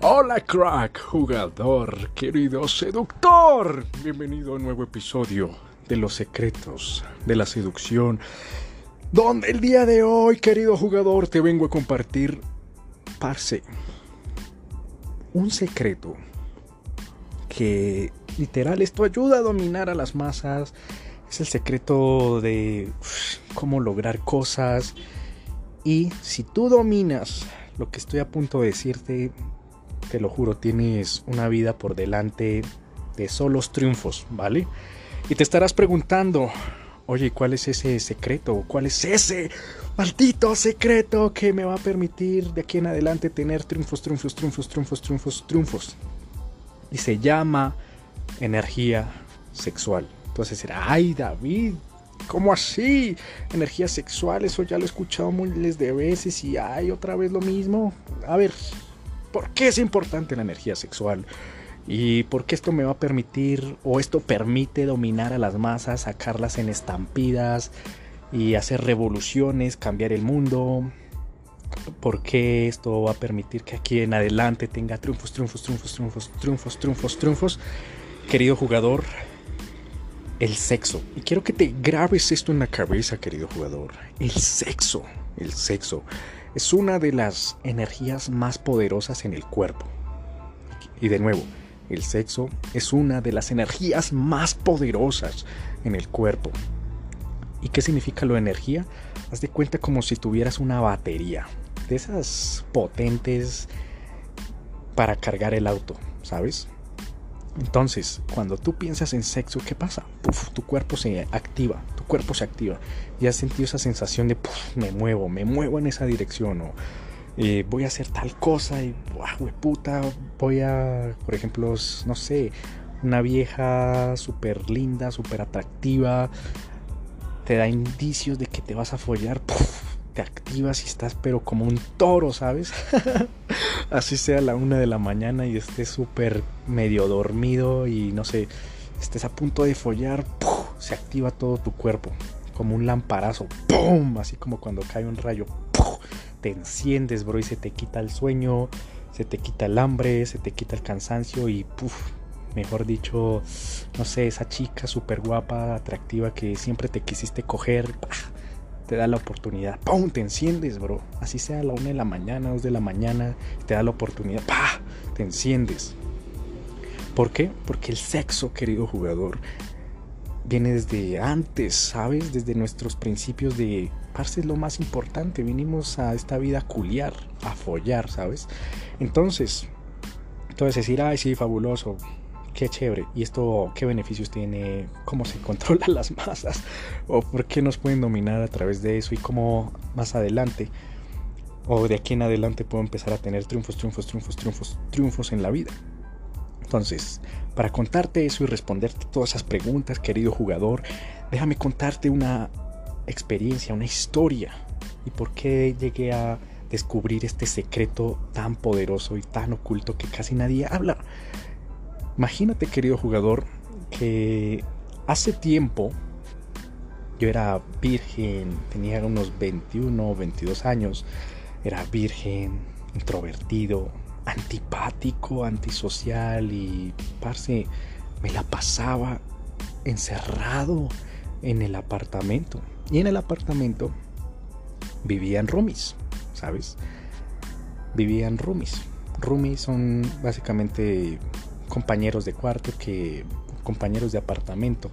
Hola crack, jugador, querido seductor. Bienvenido a un nuevo episodio de Los Secretos de la Seducción. Donde el día de hoy, querido jugador, te vengo a compartir, parce, un secreto que literal esto ayuda a dominar a las masas. Es el secreto de cómo lograr cosas. Y si tú dominas lo que estoy a punto de decirte, te lo juro, tienes una vida por delante de solos triunfos, ¿vale? Y te estarás preguntando, oye, ¿cuál es ese secreto? ¿Cuál es ese maldito secreto que me va a permitir de aquí en adelante tener triunfos, triunfos, triunfos, triunfos, triunfos, triunfos? Y se llama energía sexual. Entonces será, ay David, ¿cómo así? Energía sexual, eso ya lo he escuchado miles de veces y hay otra vez lo mismo. A ver, ¿por qué es importante la energía sexual? ¿Y por qué esto me va a permitir o esto permite dominar a las masas, sacarlas en estampidas y hacer revoluciones, cambiar el mundo? ¿Por qué esto va a permitir que aquí en adelante tenga triunfos, triunfos, triunfos, triunfos, triunfos, triunfos, triunfos? Querido jugador, el sexo. Y quiero que te grabes esto en la cabeza, querido jugador. El sexo, el sexo es una de las energías más poderosas en el cuerpo. Y de nuevo, el sexo es una de las energías más poderosas en el cuerpo. ¿Y qué significa lo energía? Haz de cuenta como si tuvieras una batería, de esas potentes para cargar el auto, ¿sabes? Entonces, cuando tú piensas en sexo, ¿qué pasa? tu cuerpo se activa, tu cuerpo se activa. Y has sentido esa sensación de, me muevo, me muevo en esa dirección o eh, voy a hacer tal cosa y, wow, puta, voy a, por ejemplo, no sé, una vieja súper linda, súper atractiva, te da indicios de que te vas a follar, te activas y estás pero como un toro, ¿sabes? Así sea la una de la mañana y estés súper medio dormido y no sé, estés a punto de follar, se activa todo tu cuerpo, como un lamparazo, ¡pum! Así como cuando cae un rayo, te enciendes, bro, y se te quita el sueño, se te quita el hambre, se te quita el cansancio y puf, mejor dicho, no sé, esa chica súper guapa, atractiva que siempre te quisiste coger, te da la oportunidad, ¡pum! Te enciendes, bro. Así sea a la una de la mañana, dos de la mañana, te da la oportunidad, ¡pah! Te enciendes. ¿Por qué? Porque el sexo, querido jugador, viene desde antes, ¿sabes? Desde nuestros principios de parce es lo más importante. Vinimos a esta vida a culiar, a follar, ¿sabes? Entonces, entonces decir, ay, sí, fabuloso, qué chévere. ¿Y esto qué beneficios tiene? ¿Cómo se controlan las masas? ¿O por qué nos pueden dominar a través de eso? ¿Y cómo más adelante? O de aquí en adelante puedo empezar a tener triunfos, triunfos, triunfos, triunfos, triunfos en la vida. Entonces, para contarte eso y responderte todas esas preguntas, querido jugador, déjame contarte una experiencia, una historia y por qué llegué a descubrir este secreto tan poderoso y tan oculto que casi nadie habla. Imagínate, querido jugador, que hace tiempo yo era virgen, tenía unos 21 o 22 años, era virgen, introvertido, antipático, antisocial y, parce, me la pasaba encerrado en el apartamento. Y en el apartamento vivían roomies, ¿sabes? Vivían roomies. Roomies son básicamente compañeros de cuarto que compañeros de apartamento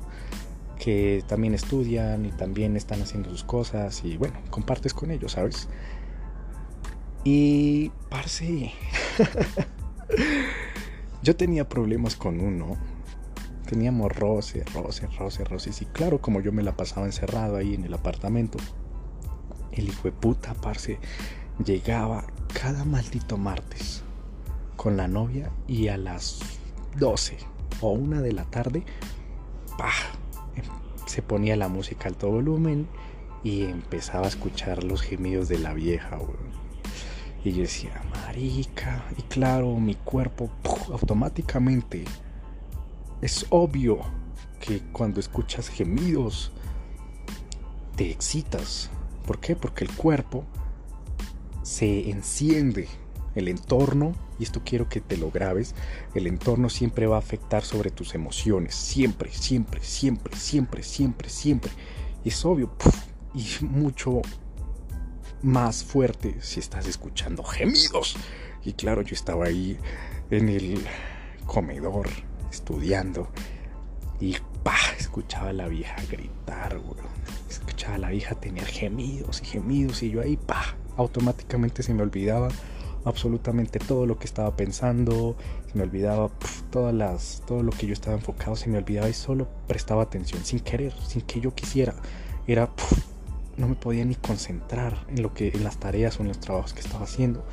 que también estudian y también están haciendo sus cosas y bueno, compartes con ellos, ¿sabes? Y parce yo tenía problemas con uno. Teníamos roce, roce, roce, roce. Y claro, como yo me la pasaba encerrado ahí en el apartamento, el hijo de puta, parce, llegaba cada maldito martes con la novia y a las 12 o una de la tarde, se ponía la música al todo volumen y empezaba a escuchar los gemidos de la vieja, Y yo decía, marica, y claro, mi cuerpo automáticamente es obvio que cuando escuchas gemidos te excitas. ¿Por qué? Porque el cuerpo se enciende. El entorno, y esto quiero que te lo grabes, el entorno siempre va a afectar sobre tus emociones. Siempre, siempre, siempre, siempre, siempre, siempre. Es obvio, y mucho más fuerte si estás escuchando gemidos. Y claro, yo estaba ahí en el comedor estudiando y pa, escuchaba a la vieja gritar, Escuchaba a la vieja tener gemidos y gemidos y yo ahí pa, automáticamente se me olvidaba absolutamente todo lo que estaba pensando, se me olvidaba todas las, todo lo que yo estaba enfocado, se me olvidaba y solo prestaba atención sin querer, sin que yo quisiera. Era no me podía ni concentrar en lo que en las tareas o en los trabajos que estaba haciendo.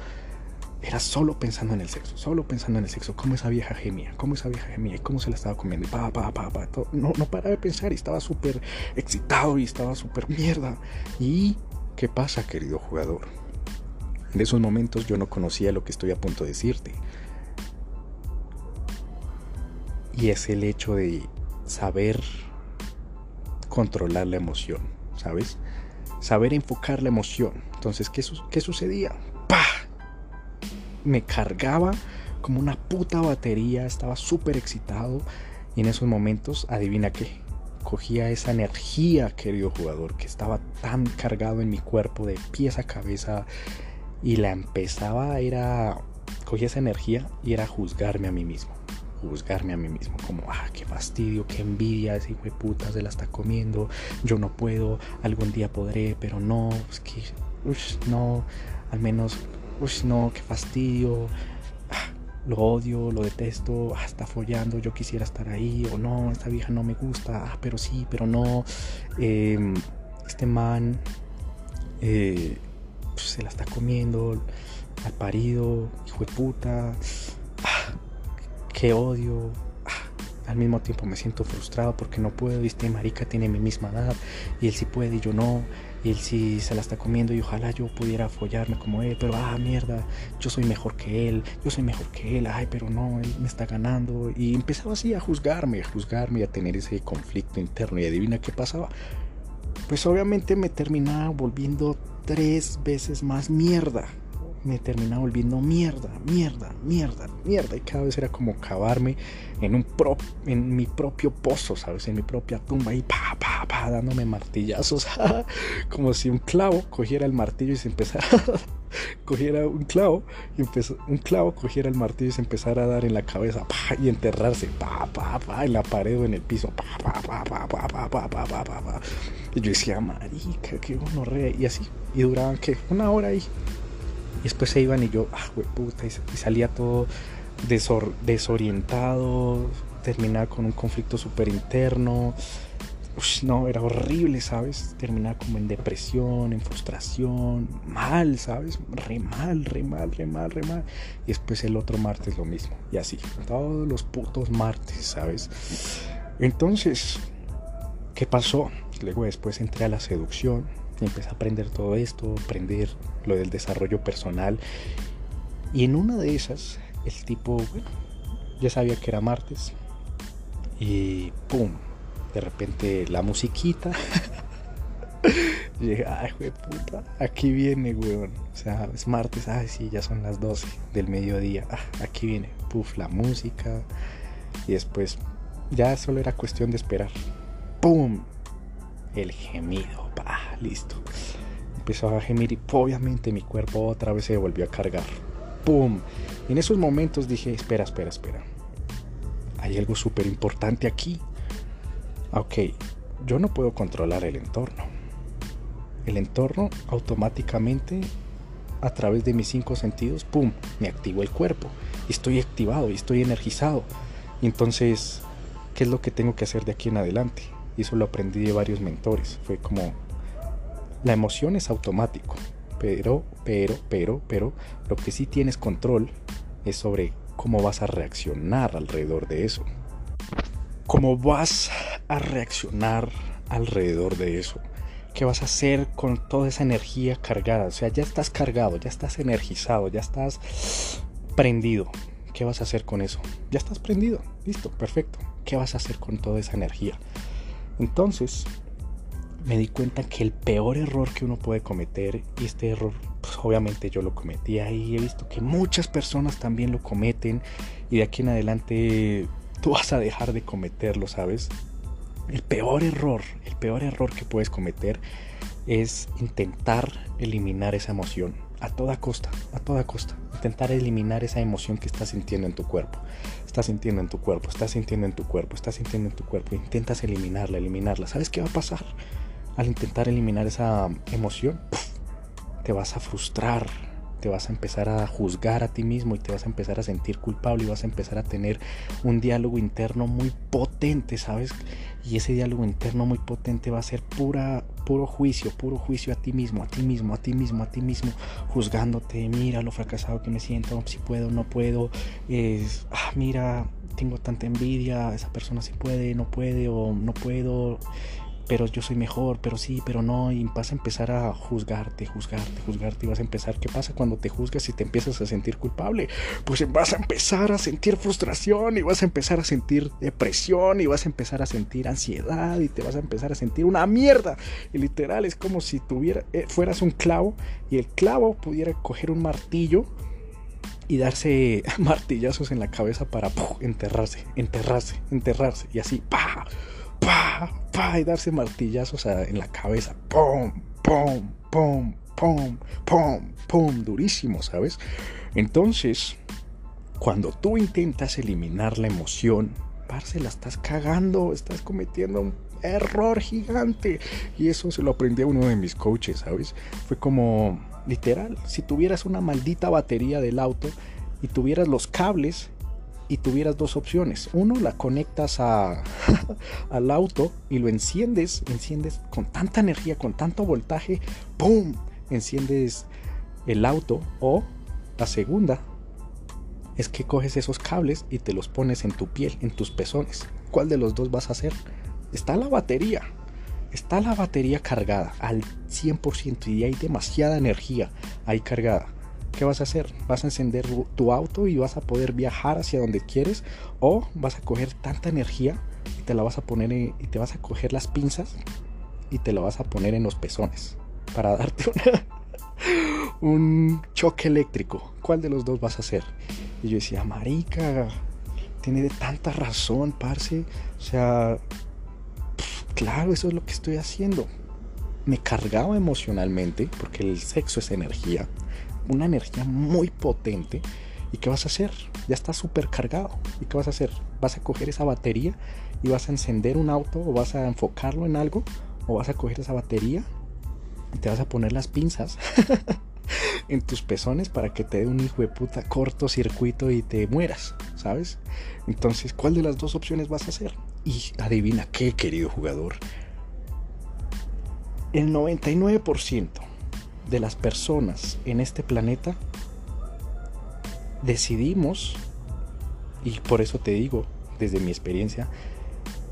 Era solo pensando en el sexo, solo pensando en el sexo, cómo esa vieja gemía, cómo esa vieja gemía y cómo se la estaba comiendo. Y pa, pa, pa, pa, No, no paraba de pensar y estaba súper excitado y estaba súper mierda. ¿Y qué pasa, querido jugador? En esos momentos yo no conocía lo que estoy a punto de decirte. Y es el hecho de saber controlar la emoción, ¿sabes? Saber enfocar la emoción. Entonces, ¿qué, qué sucedía? ¡Pah! Me cargaba como una puta batería, estaba súper excitado y en esos momentos, adivina qué, cogía esa energía, querido jugador, que estaba tan cargado en mi cuerpo de pies a cabeza y la empezaba, era, cogía esa energía y era juzgarme a mí mismo juzgarme a mí mismo, como, ah, qué fastidio, qué envidia, ese hijo de puta se la está comiendo, yo no puedo, algún día podré, pero no, es que, uff, no, al menos, uff, no, qué fastidio, ah, lo odio, lo detesto, ah, está follando, yo quisiera estar ahí, o no, esta vieja no me gusta, ah, pero sí, pero no, em, este man eh, pues, se la está comiendo, al parido, hijo de puta, qué odio. Ah, al mismo tiempo me siento frustrado porque no puedo. Este marica tiene mi misma edad. Y él sí puede y yo no. Y él sí se la está comiendo y ojalá yo pudiera follarme como él. Pero ah, mierda, yo soy mejor que él. Yo soy mejor que él. Ay, pero no, él me está ganando. Y empezaba así a juzgarme, a juzgarme a tener ese conflicto interno. Y adivina qué pasaba. Pues obviamente me terminaba volviendo tres veces más mierda me terminaba volviendo mierda, mierda, mierda, mierda. Y cada vez era como cavarme en, un pro, en mi propio pozo, ¿sabes? En mi propia tumba y pa, pa, pa, dándome martillazos. como si un clavo cogiera el martillo y se empezara. cogiera un clavo y empezó, un clavo cogiera el martillo y se empezara a dar en la cabeza pa, y enterrarse pa, pa, pa, en la pared o en el piso pa, pa, pa, pa, pa, pa, pa, pa, pa, pa, y yo decía marica qué re y así y duraban que una hora ahí y después se iban y yo, ah, puta, y, salía todo desorientado, terminaba con un conflicto súper interno. no, era horrible, ¿sabes? Terminaba como en depresión, en frustración, mal, ¿sabes? Re mal, re mal, re mal, re mal. Y después el otro martes lo mismo. Y así, todos los putos martes, ¿sabes? Entonces, ¿qué pasó? Luego después entré a la seducción empecé a aprender todo esto, aprender lo del desarrollo personal. Y en una de esas, el tipo, ya sabía que era martes. Y pum, de repente la musiquita. dije, ay, güey, puta, aquí viene, weón. O sea, es martes, ay, sí, ya son las 12 del mediodía. Ah, aquí viene, puf, la música. Y después, ya solo era cuestión de esperar. ¡Pum! El gemido listo. Empezó a gemir y obviamente mi cuerpo otra vez se volvió a cargar. ¡Pum! en esos momentos dije, espera, espera, espera. Hay algo súper importante aquí. Ok, yo no puedo controlar el entorno. El entorno automáticamente, a través de mis cinco sentidos, ¡pum! Me activo el cuerpo. estoy activado y estoy energizado. Entonces, ¿qué es lo que tengo que hacer de aquí en adelante? Y eso lo aprendí de varios mentores. Fue como, la emoción es automático, pero, pero, pero, pero, lo que sí tienes control es sobre cómo vas a reaccionar alrededor de eso. ¿Cómo vas a reaccionar alrededor de eso? ¿Qué vas a hacer con toda esa energía cargada? O sea, ya estás cargado, ya estás energizado, ya estás prendido. ¿Qué vas a hacer con eso? Ya estás prendido. Listo, perfecto. ¿Qué vas a hacer con toda esa energía? Entonces, me di cuenta que el peor error que uno puede cometer, y este error, pues obviamente yo lo cometía y he visto que muchas personas también lo cometen, y de aquí en adelante tú vas a dejar de cometerlo, ¿sabes? El peor error, el peor error que puedes cometer es intentar eliminar esa emoción a toda costa, a toda costa. Intentar eliminar esa emoción que estás sintiendo en tu cuerpo. Estás sintiendo en tu cuerpo, estás sintiendo en tu cuerpo, estás sintiendo en tu cuerpo. Intentas eliminarla, eliminarla. ¿Sabes qué va a pasar? Al intentar eliminar esa emoción, te vas a frustrar, te vas a empezar a juzgar a ti mismo y te vas a empezar a sentir culpable y vas a empezar a tener un diálogo interno muy potente, ¿sabes? Y ese diálogo interno muy potente va a ser pura, puro juicio, puro juicio a ti mismo, a ti mismo, a ti mismo, a ti mismo, juzgándote, mira lo fracasado que me siento, si puedo, no puedo, es, ah, mira, tengo tanta envidia, esa persona sí puede, no puede o no puedo, pero yo soy mejor, pero sí, pero no, y vas a empezar a juzgarte, juzgarte, juzgarte, y vas a empezar, ¿qué pasa cuando te juzgas y te empiezas a sentir culpable? Pues vas a empezar a sentir frustración y vas a empezar a sentir depresión y vas a empezar a sentir ansiedad y te vas a empezar a sentir una mierda. Y literal es como si tuviera, eh, fueras un clavo y el clavo pudiera coger un martillo y darse martillazos en la cabeza para enterrarse, enterrarse, enterrarse y así, ¡pah! Pa, pa, y darse martillazos en la cabeza, pum, pum, pum, pum, pum, pum, durísimo, ¿sabes? Entonces, cuando tú intentas eliminar la emoción, parce, la estás cagando, estás cometiendo un error gigante. Y eso se lo aprendí a uno de mis coaches, ¿sabes? Fue como, literal, si tuvieras una maldita batería del auto y tuvieras los cables y tuvieras dos opciones. Uno, la conectas a, al auto y lo enciendes, enciendes con tanta energía, con tanto voltaje, ¡pum! Enciendes el auto. O la segunda es que coges esos cables y te los pones en tu piel, en tus pezones. ¿Cuál de los dos vas a hacer? Está la batería. Está la batería cargada al 100% y hay demasiada energía ahí cargada ¿qué vas a hacer? ¿Vas a encender tu auto y vas a poder viajar hacia donde quieres? ¿O vas a coger tanta energía y te la vas a poner y te vas a coger las pinzas y te la vas a poner en los pezones para darte un choque eléctrico? ¿Cuál de los dos vas a hacer? Y yo decía, marica, tiene tanta razón, parce. O sea, claro, eso es lo que estoy haciendo. Me cargaba emocionalmente, porque el sexo es energía una energía muy potente. ¿Y qué vas a hacer? Ya está súper cargado. ¿Y qué vas a hacer? ¿Vas a coger esa batería y vas a encender un auto o vas a enfocarlo en algo? ¿O vas a coger esa batería y te vas a poner las pinzas en tus pezones para que te dé un hijo de puta cortocircuito y te mueras? ¿Sabes? Entonces, ¿cuál de las dos opciones vas a hacer? Y adivina qué, querido jugador. El 99% de las personas en este planeta decidimos, y por eso te digo, desde mi experiencia,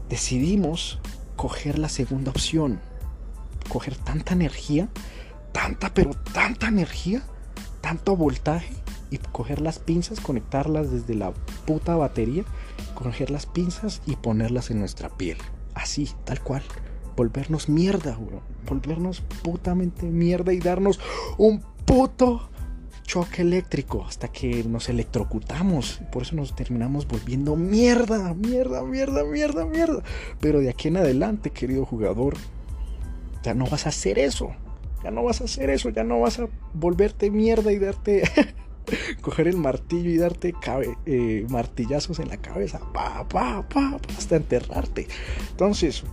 decidimos coger la segunda opción, coger tanta energía, tanta, pero tanta energía, tanto voltaje, y coger las pinzas, conectarlas desde la puta batería, coger las pinzas y ponerlas en nuestra piel. Así, tal cual volvernos mierda, Volvernos putamente mierda y darnos un puto choque eléctrico hasta que nos electrocutamos. Por eso nos terminamos volviendo mierda, mierda, mierda, mierda, mierda. Pero de aquí en adelante, querido jugador, ya no vas a hacer eso. Ya no vas a hacer eso, ya no vas a volverte mierda y darte coger el martillo y darte eh, martillazos en la cabeza, pa, pa, pa, hasta enterrarte. Entonces,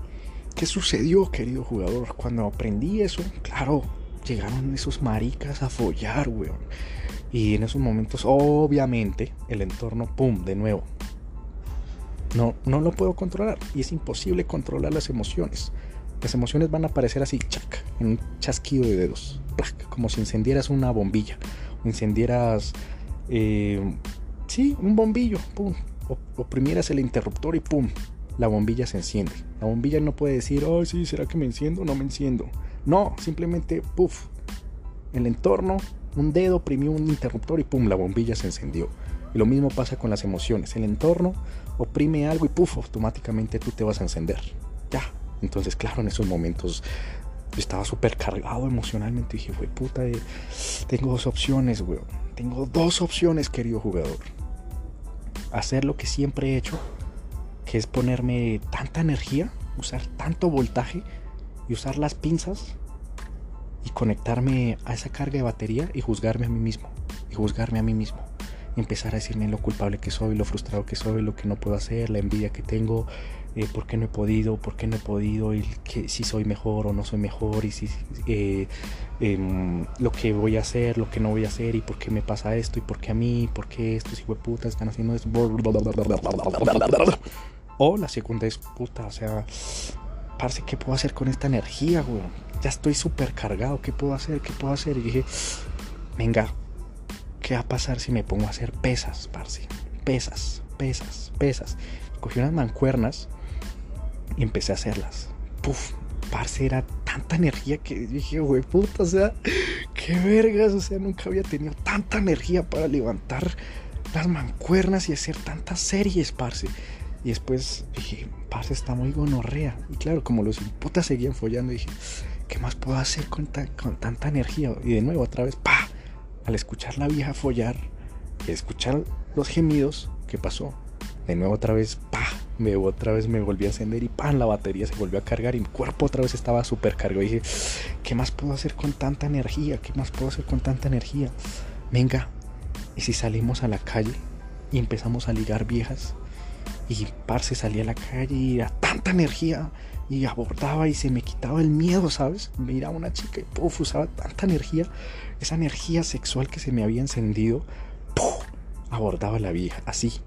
¿Qué sucedió, querido jugador? Cuando aprendí eso, claro, llegaron esos maricas a follar, weón. Y en esos momentos, obviamente, el entorno, pum, de nuevo. No, no lo puedo controlar. Y es imposible controlar las emociones. Las emociones van a aparecer así, chac, en un chasquido de dedos. como si encendieras una bombilla. O encendieras, eh, sí, un bombillo, pum. oprimieras el interruptor y pum, la bombilla se enciende. La bombilla no puede decir, oh, sí, ¿será que me enciendo o no me enciendo? No, simplemente, puff, el entorno, un dedo oprimió un interruptor y pum, la bombilla se encendió. Y lo mismo pasa con las emociones. El entorno oprime algo y puf, automáticamente tú te vas a encender. Ya. Entonces, claro, en esos momentos estaba súper cargado emocionalmente. Dije, güey, puta, eh, tengo dos opciones, güey. Tengo dos opciones, querido jugador. Hacer lo que siempre he hecho, que es ponerme tanta energía, usar tanto voltaje y usar las pinzas y conectarme a esa carga de batería y juzgarme a mí mismo. Y juzgarme a mí mismo. Y empezar a decirme lo culpable que soy, lo frustrado que soy, lo que no puedo hacer, la envidia que tengo, eh, por qué no he podido, por qué no he podido, y que si soy mejor o no soy mejor, y si eh, em, lo que voy a hacer, lo que no voy a hacer, y por qué me pasa esto, y por qué a mí, por qué estos putas están haciendo esto. O la segunda es puta, o sea, parce, ¿qué puedo hacer con esta energía, güey? Ya estoy súper cargado, ¿qué puedo hacer? ¿Qué puedo hacer? Y dije, venga, ¿qué va a pasar si me pongo a hacer pesas, parce? Pesas, pesas, pesas. Cogí unas mancuernas y empecé a hacerlas. Puf, parce, era tanta energía que dije, güey, puta, o sea, qué vergas, o sea, nunca había tenido tanta energía para levantar las mancuernas y hacer tantas series, parce. Y después dije, parce, está muy gonorrea. Y claro, como los putas seguían follando, dije, ¿qué más puedo hacer con, con tanta energía? Y de nuevo, otra vez, pa, al escuchar la vieja follar, escuchar los gemidos, ¿qué pasó? De nuevo, otra vez, pa, me otra vez me volví a encender y pan, la batería se volvió a cargar y mi cuerpo otra vez estaba súper cargado. Y dije, ¿qué más puedo hacer con tanta energía? ¿Qué más puedo hacer con tanta energía? Venga, y si salimos a la calle y empezamos a ligar viejas y parce salía a la calle y era tanta energía y abordaba y se me quitaba el miedo, ¿sabes? Miraba a una chica y puff, usaba tanta energía, esa energía sexual que se me había encendido, puff, abordaba a la vieja, así,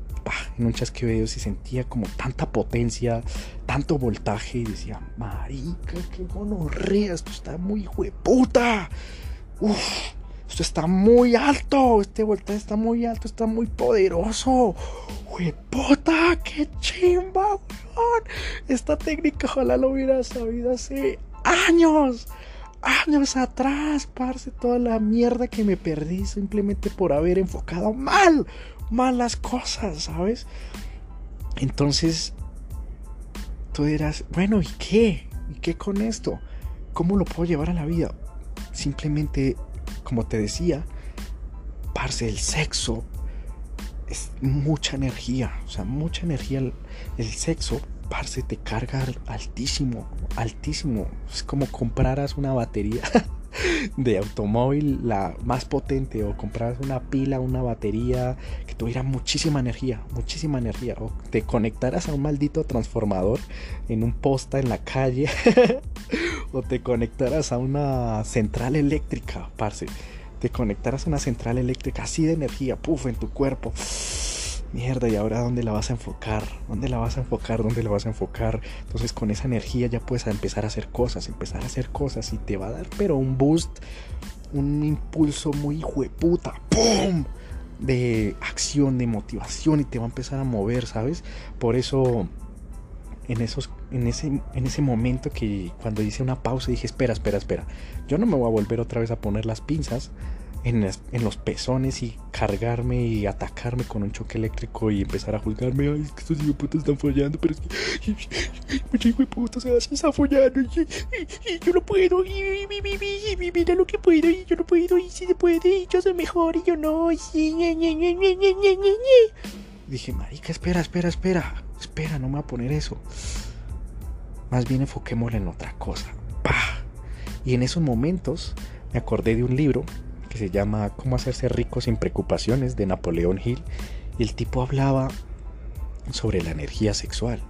en un chasqueo y sentía como tanta potencia, tanto voltaje y decía, marica, qué gonorrea, esto está muy hueputa. Uf, esto está muy alto, este voltaje está muy alto, está muy poderoso. Hueputa, qué chimba, weón. Esta técnica ojalá lo hubiera sabido hace años años atrás, parce, toda la mierda que me perdí simplemente por haber enfocado mal malas cosas, ¿sabes? Entonces, tú dirás, bueno, ¿y qué? ¿Y qué con esto? ¿Cómo lo puedo llevar a la vida? Simplemente, como te decía, parce, el sexo es mucha energía, o sea, mucha energía. El, sexo, parce, te carga altísimo, altísimo. Es como compraras una batería. de automóvil la más potente o comprar una pila, una batería que tuviera muchísima energía, muchísima energía o te conectaras a un maldito transformador en un posta en la calle o te conectaras a una central eléctrica, parce. Te conectaras a una central eléctrica así de energía, puff, en tu cuerpo mierda, ¿y ahora dónde la vas a enfocar? ¿Dónde la vas a enfocar? ¿Dónde la vas a enfocar? Entonces con esa energía ya puedes empezar a hacer cosas, empezar a hacer cosas y te va a dar pero un boost, un impulso muy hueputa, ¡pum! De acción, de motivación y te va a empezar a mover, ¿sabes? Por eso en, esos, en, ese, en ese momento que cuando hice una pausa dije, espera, espera, espera, yo no me voy a volver otra vez a poner las pinzas en, los pezones y cargarme y atacarme con un choque eléctrico y empezar a juzgarme. Ay, es que estos putos están follando, pero es que. Hijo de puta, se está follando y, yo no puedo. Y, mira lo que puedo y yo no puedo. Y si se puede, y yo soy mejor y yo no. Y, Dije, marica, espera, espera, espera. Espera, no me voy a poner eso. Más bien enfoquémosle en otra cosa. ¡Pah! Y en esos momentos me acordé de un libro que se llama Cómo hacerse rico sin preocupaciones de Napoleón Hill. Y el tipo hablaba sobre la energía sexual.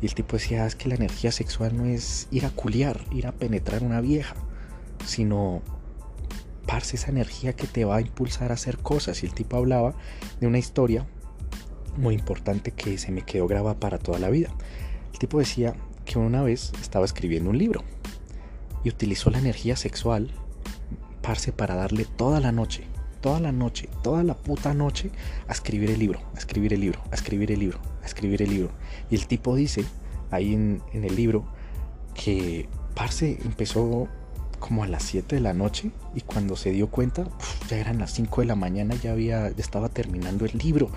Y el tipo decía, es que la energía sexual no es ir a culiar, ir a penetrar una vieja, sino parce esa energía que te va a impulsar a hacer cosas. Y el tipo hablaba de una historia muy importante que se me quedó grabada para toda la vida. El tipo decía que una vez estaba escribiendo un libro y utilizó la energía sexual para darle toda la noche, toda la noche, toda la puta noche a escribir el libro, a escribir el libro, a escribir el libro, a escribir el libro. Y el tipo dice ahí en, el libro que Parce empezó como a las 7 de la noche y cuando se dio cuenta ya eran las 5 de la mañana, ya había, ya estaba terminando el libro.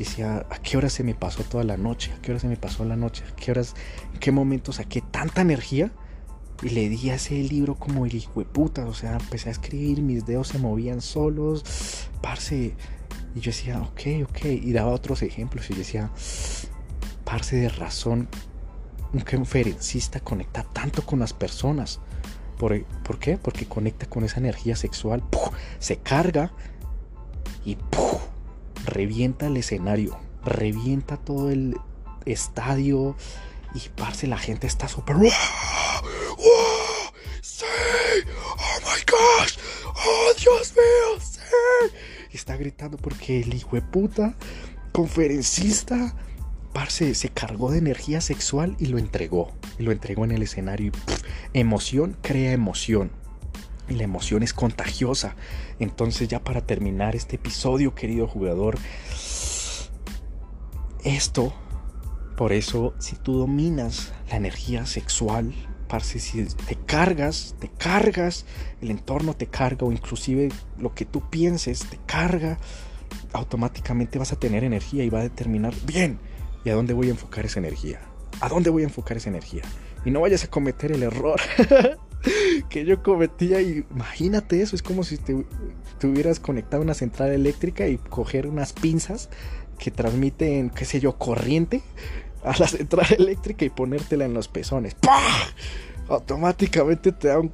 Decía, ¿a qué hora se me pasó toda la noche? ¿A qué hora se me pasó la noche? ¿A qué horas, en qué momento saqué tanta energía? Y le di a ese libro como el hijo de. O sea, empecé a escribir, mis dedos se movían solos. Parce. Y yo decía, ok, ok. Y daba otros ejemplos. Y decía, parce de razón. Un conferencista conecta tanto con las personas. ¿Por, ¿Por, qué? Porque conecta con esa energía sexual. Se carga y revienta el escenario. Revienta todo el estadio. Y parce, la gente está súper. ¡Oh! ¡Sí! ¡Oh my gosh! ¡Oh Dios mío! ¡Sí! Está gritando porque el hijo de puta conferencista parce, se cargó de energía sexual y lo entregó. Lo entregó en el escenario. Y emoción crea emoción. Y la emoción es contagiosa. Entonces ya para terminar este episodio, querido jugador, esto, por eso, si tú dominas la energía sexual, si te cargas, te cargas, el entorno te carga o inclusive lo que tú pienses te carga, automáticamente vas a tener energía y va a determinar, bien, ¿y a dónde voy a enfocar esa energía? ¿A dónde voy a enfocar esa energía? Y no vayas a cometer el error que yo cometía. Y imagínate eso, es como si te, hubieras conectado a una central eléctrica y coger unas pinzas que transmiten, qué sé yo, corriente a la central eléctrica y ponértela en los pezones. ¡Pah! Automáticamente te da un...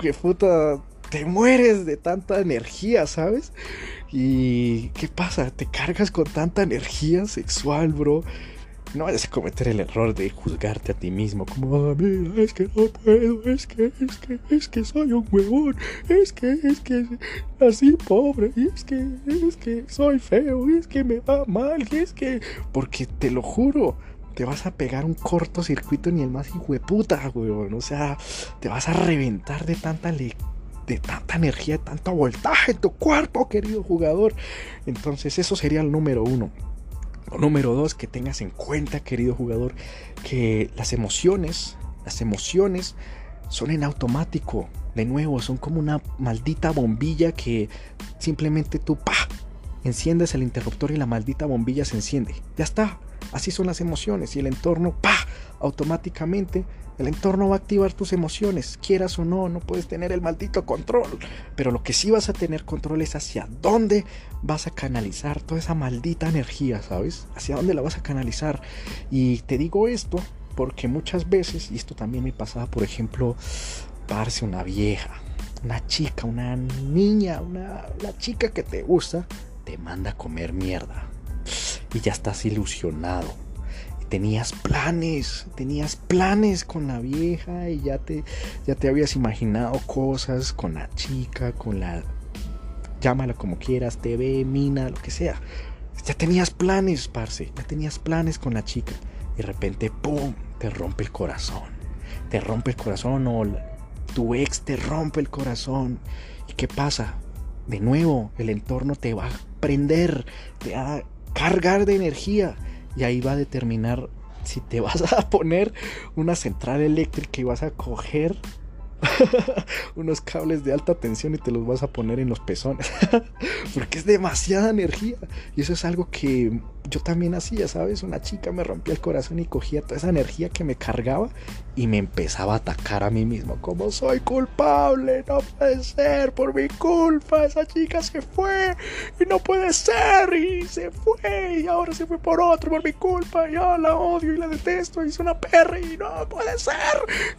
que puta... Te mueres de tanta energía, ¿sabes? Y... ¿Qué pasa? Te cargas con tanta energía sexual, bro. No vayas a cometer el error de juzgarte a ti mismo como, ah, es que no puedo, es que, es que, es que soy un huevón, es que, es que, así pobre, es que, es que soy feo, es que me va mal, es que, porque te lo juro, te vas a pegar un cortocircuito ni el más puta, weón. O sea, te vas a reventar de tanta de tanta energía, de tanto voltaje en tu cuerpo, querido jugador. Entonces, eso sería el número uno. Número dos, que tengas en cuenta, querido jugador, que las emociones, las emociones son en automático. De nuevo, son como una maldita bombilla que simplemente tú, pa, enciendes el interruptor y la maldita bombilla se enciende. Ya está. Así son las emociones y el entorno, pa, automáticamente el entorno va a activar tus emociones, quieras o no, no puedes tener el maldito control, pero lo que sí vas a tener control es hacia dónde vas a canalizar toda esa maldita energía, ¿sabes? Hacia dónde la vas a canalizar. Y te digo esto porque muchas veces, y esto también me pasaba, por ejemplo, parse una vieja, una chica, una niña, una la chica que te gusta, te manda a comer mierda y ya estás ilusionado. Tenías planes, tenías planes con la vieja y ya te, ya te habías imaginado cosas con la chica, con la... Llámala como quieras, TV, mina, lo que sea. Ya tenías planes, parce, ya tenías planes con la chica. Y de repente, ¡pum!, te rompe el corazón. Te rompe el corazón o tu ex te rompe el corazón. ¿Y qué pasa? De nuevo, el entorno te va a prender, te va a cargar de energía y ahí va a determinar si te vas a poner una central eléctrica y vas a coger unos cables de alta tensión y te los vas a poner en los pezones. Porque es demasiada energía. Y eso es algo que yo también hacía, ¿sabes? Una chica me rompía el corazón y cogía toda esa energía que me cargaba y me empezaba a atacar a mí mismo. Como soy culpable, no puede ser, por mi culpa, esa chica se fue y no puede ser y se fue y ahora se fue por otro por mi culpa. Yo la odio y la detesto y es una perra y no puede ser,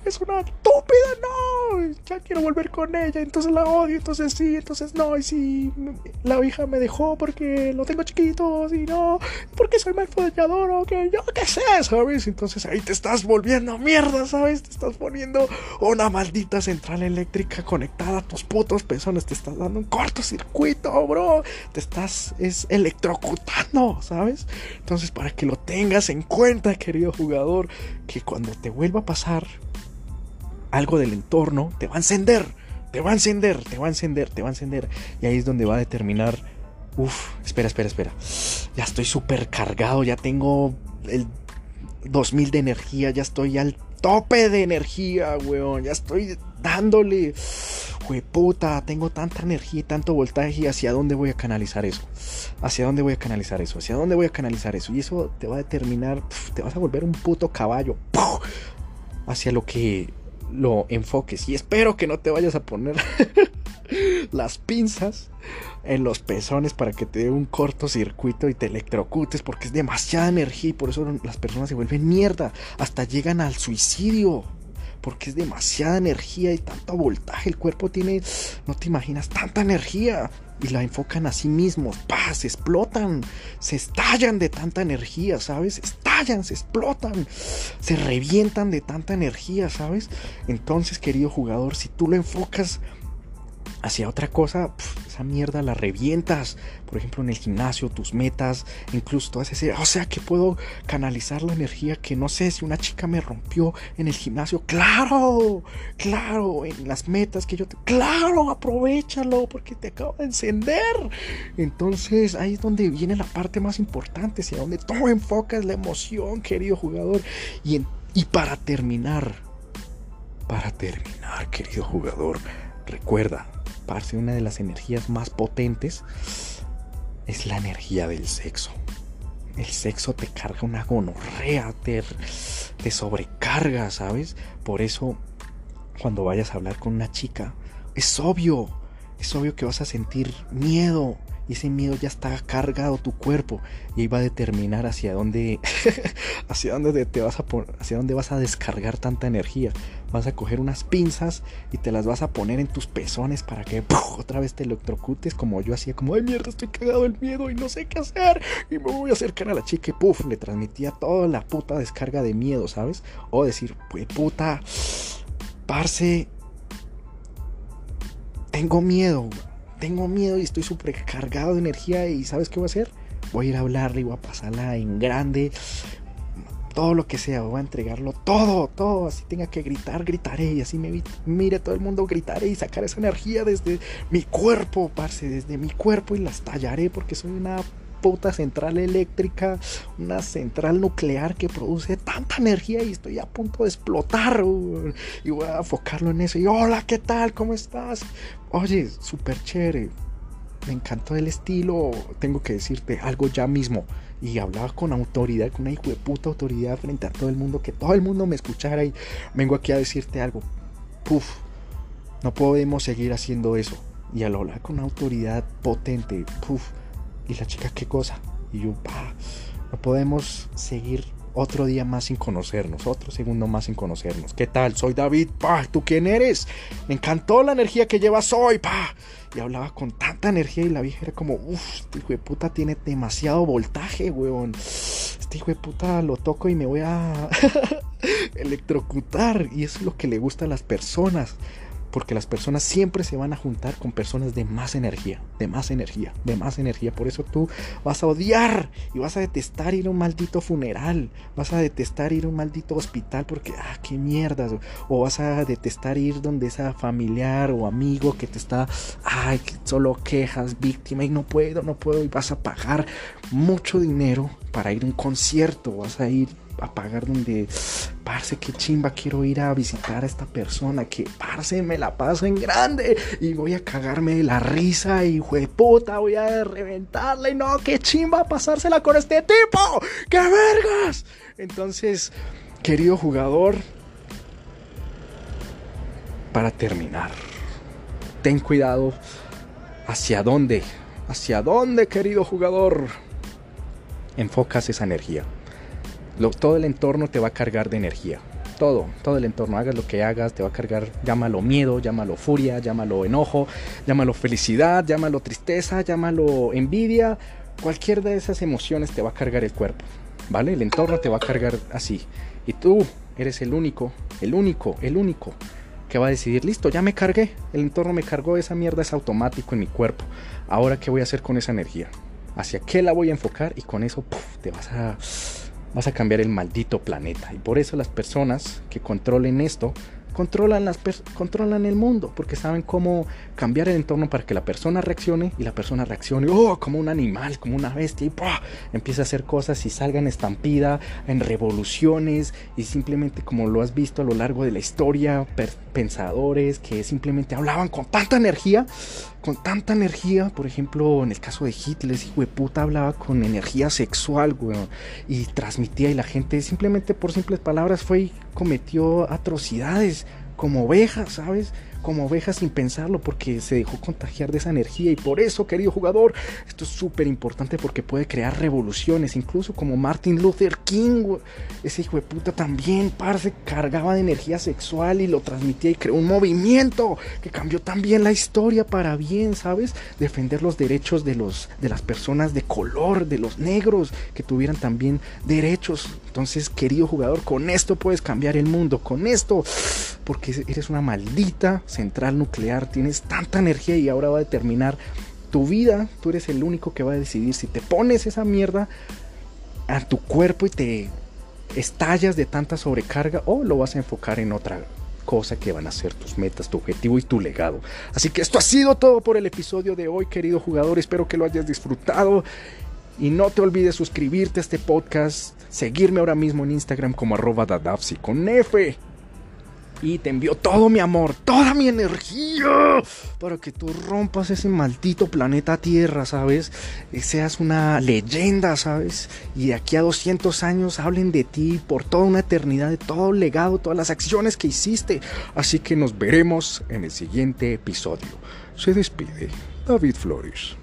es una estúpida, no, ya quiero volver con ella, entonces la odio, entonces sí, entonces no, y si la hija me dejó porque lo tengo chiquito, y no, porque soy mal follador o que yo qué sé, ¿sabes? Entonces ahí te estás volviendo mierda, ¿sabes? Te estás poniendo una maldita central eléctrica conectada a tus putos pezones, te estás dando un cortocircuito, bro, te estás es electrocutando, ¿sabes? Entonces para que lo tengas en cuenta, querido jugador, que cuando te vuelva a pasar algo del entorno, te va a encender, te va a encender, te va a encender, te va a encender. Y ahí es donde va a determinar Uf, espera, espera, espera. Ya estoy súper cargado, ya tengo el 2000 de energía, ya estoy al tope de energía, weón. Ya estoy dándole. puta, tengo tanta energía y tanto voltaje y hacia dónde voy a canalizar eso. Hacia dónde voy a canalizar eso. Hacia dónde voy a canalizar eso. Y eso te va a determinar, te vas a volver un puto caballo. Hacia lo que lo enfoques. Y espero que no te vayas a poner las pinzas en los pezones para que te dé un cortocircuito y te electrocutes porque es demasiada energía y por eso las personas se vuelven mierda. Hasta llegan al suicidio porque es demasiada energía y tanto voltaje. El cuerpo tiene, no te imaginas, tanta energía. Y la enfocan a sí mismos, se explotan, se estallan de tanta energía, ¿sabes? Estallan, se explotan, se revientan de tanta energía, ¿sabes? Entonces, querido jugador, si tú lo enfocas hacia otra cosa, esa mierda la revientas. Por ejemplo, en el gimnasio, tus metas, incluso todas ese, o sea, que puedo canalizar la energía que no sé si una chica me rompió en el gimnasio. Claro, claro, en las metas que yo te, claro, aprovechalo porque te acabo de encender. Entonces, ahí es donde viene la parte más importante, hacia donde todo enfocas la emoción, querido jugador. Y, y para terminar, para terminar, querido jugador, recuerda, una de las energías más potentes es la energía del sexo. El sexo te carga una gonorrea, te, te sobrecarga, ¿sabes? Por eso, cuando vayas a hablar con una chica, es obvio, es obvio que vas a sentir miedo, y ese miedo ya está cargado tu cuerpo y va a determinar hacia dónde hacia dónde te vas a hacia dónde vas a descargar tanta energía. Vas a coger unas pinzas y te las vas a poner en tus pezones para que otra vez te electrocutes como yo hacía como ay mierda estoy cagado del miedo y no sé qué hacer y me voy a acercar a la chica y puf le transmitía toda la puta descarga de miedo, ¿sabes? O decir, pues puta parce tengo miedo tengo miedo y estoy súper cargado de energía y ¿sabes qué voy a hacer? Voy a ir a hablarle y voy a pasarla en grande, todo lo que sea, voy a entregarlo todo, todo, así tenga que gritar, gritaré y así me mire todo el mundo, gritaré y sacar esa energía desde mi cuerpo, parce, desde mi cuerpo y las tallaré porque soy una puta central eléctrica, una central nuclear que produce tanta energía y estoy a punto de explotar. y voy a enfocarlo en eso. Y hola, ¿qué tal? ¿Cómo estás? Oye, súper chévere. Me encantó el estilo. Tengo que decirte algo ya mismo. Y hablaba con autoridad, con una hijo de puta autoridad frente a todo el mundo, que todo el mundo me escuchara y vengo aquí a decirte algo. Puf, no podemos seguir haciendo eso. Y al hablar con autoridad potente, puf, y la chica, ¿qué cosa? Y yo, pa, no podemos seguir otro día más sin conocernos, otro segundo más sin conocernos. ¿Qué tal? Soy David, pa, ¿tú quién eres? Me encantó la energía que llevas hoy, pa. Y hablaba con tanta energía y la vieja era como, uff, este hijo de puta tiene demasiado voltaje, weón. Este hijo de puta lo toco y me voy a electrocutar. Y eso es lo que le gusta a las personas porque las personas siempre se van a juntar con personas de más energía, de más energía, de más energía. Por eso tú vas a odiar y vas a detestar ir a un maldito funeral, vas a detestar ir a un maldito hospital porque, ah, qué mierda. O vas a detestar ir donde esa familiar o amigo que te está, ay, solo quejas, víctima y no puedo, no puedo y vas a pagar mucho dinero para ir a un concierto, vas a ir a pagar donde, parce, qué chimba, quiero ir a visitar a esta persona, que, parce, me la paso en grande y voy a cagarme de la risa y, puta, voy a reventarla y no, qué chimba pasársela con este tipo, qué vergas. Entonces, querido jugador, para terminar, ten cuidado hacia dónde, hacia dónde, querido jugador, enfocas esa energía todo el entorno te va a cargar de energía. Todo, todo el entorno, hagas lo que hagas, te va a cargar, llámalo miedo, llámalo furia, llámalo enojo, llámalo felicidad, llámalo tristeza, llámalo envidia, cualquier de esas emociones te va a cargar el cuerpo, ¿vale? El entorno te va a cargar así. Y tú eres el único, el único, el único que va a decidir, listo, ya me cargué, el entorno me cargó, esa mierda es automático en mi cuerpo. Ahora, ¿qué voy a hacer con esa energía? ¿Hacia qué la voy a enfocar? Y con eso te vas a vas a cambiar el maldito planeta. Y por eso las personas que controlen esto controlan, las controlan el mundo porque saben cómo cambiar el entorno para que la persona reaccione y la persona reaccione oh, como un animal, como una bestia y empieza a hacer cosas y salga en estampida, en revoluciones y simplemente como lo has visto a lo largo de la historia, pensadores que simplemente hablaban con tanta energía, con tanta energía, por ejemplo, en el caso de Hitler, ese hijo de puta hablaba con energía sexual, y transmitía y la gente simplemente por simples palabras fue y cometió atrocidades como ovejas, ¿sabes? como oveja sin pensarlo porque se dejó contagiar de esa energía y por eso, querido jugador, esto es súper importante porque puede crear revoluciones, incluso como Martin Luther King, ese hijo de puta también, parce, cargaba de energía sexual y lo transmitía y creó un movimiento que cambió también la historia para bien, ¿sabes? Defender los derechos de los de las personas de color, de los negros, que tuvieran también derechos. Entonces, querido jugador, con esto puedes cambiar el mundo, con esto, porque eres una maldita central nuclear, tienes tanta energía y ahora va a determinar tu vida, tú eres el único que va a decidir si te pones esa mierda a tu cuerpo y te estallas de tanta sobrecarga o lo vas a enfocar en otra cosa que van a ser tus metas, tu objetivo y tu legado. Así que esto ha sido todo por el episodio de hoy, querido jugador. Espero que lo hayas disfrutado. Y no te olvides suscribirte a este podcast, seguirme ahora mismo en Instagram como arroba dadapsi con F y te envío todo mi amor, toda mi energía para que tú rompas ese maldito planeta Tierra, ¿sabes? Y seas una leyenda, ¿sabes? Y de aquí a 200 años hablen de ti por toda una eternidad, de todo el legado, todas las acciones que hiciste. Así que nos veremos en el siguiente episodio. Se despide David Flores.